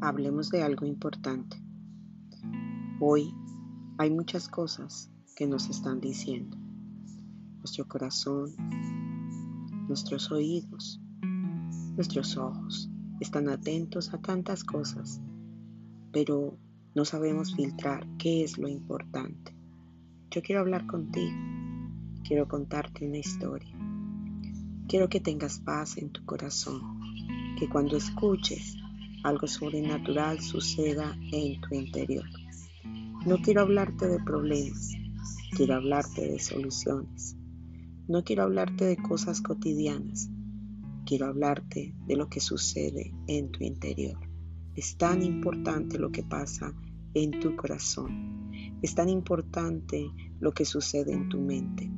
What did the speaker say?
hablemos de algo importante. Hoy hay muchas cosas que nos están diciendo. Nuestro corazón, nuestros oídos, nuestros ojos están atentos a tantas cosas, pero no sabemos filtrar qué es lo importante. Yo quiero hablar contigo, quiero contarte una historia. Quiero que tengas paz en tu corazón, que cuando escuches algo sobrenatural suceda en tu interior. No quiero hablarte de problemas, quiero hablarte de soluciones. No quiero hablarte de cosas cotidianas, quiero hablarte de lo que sucede en tu interior. Es tan importante lo que pasa en tu corazón. Es tan importante lo que sucede en tu mente.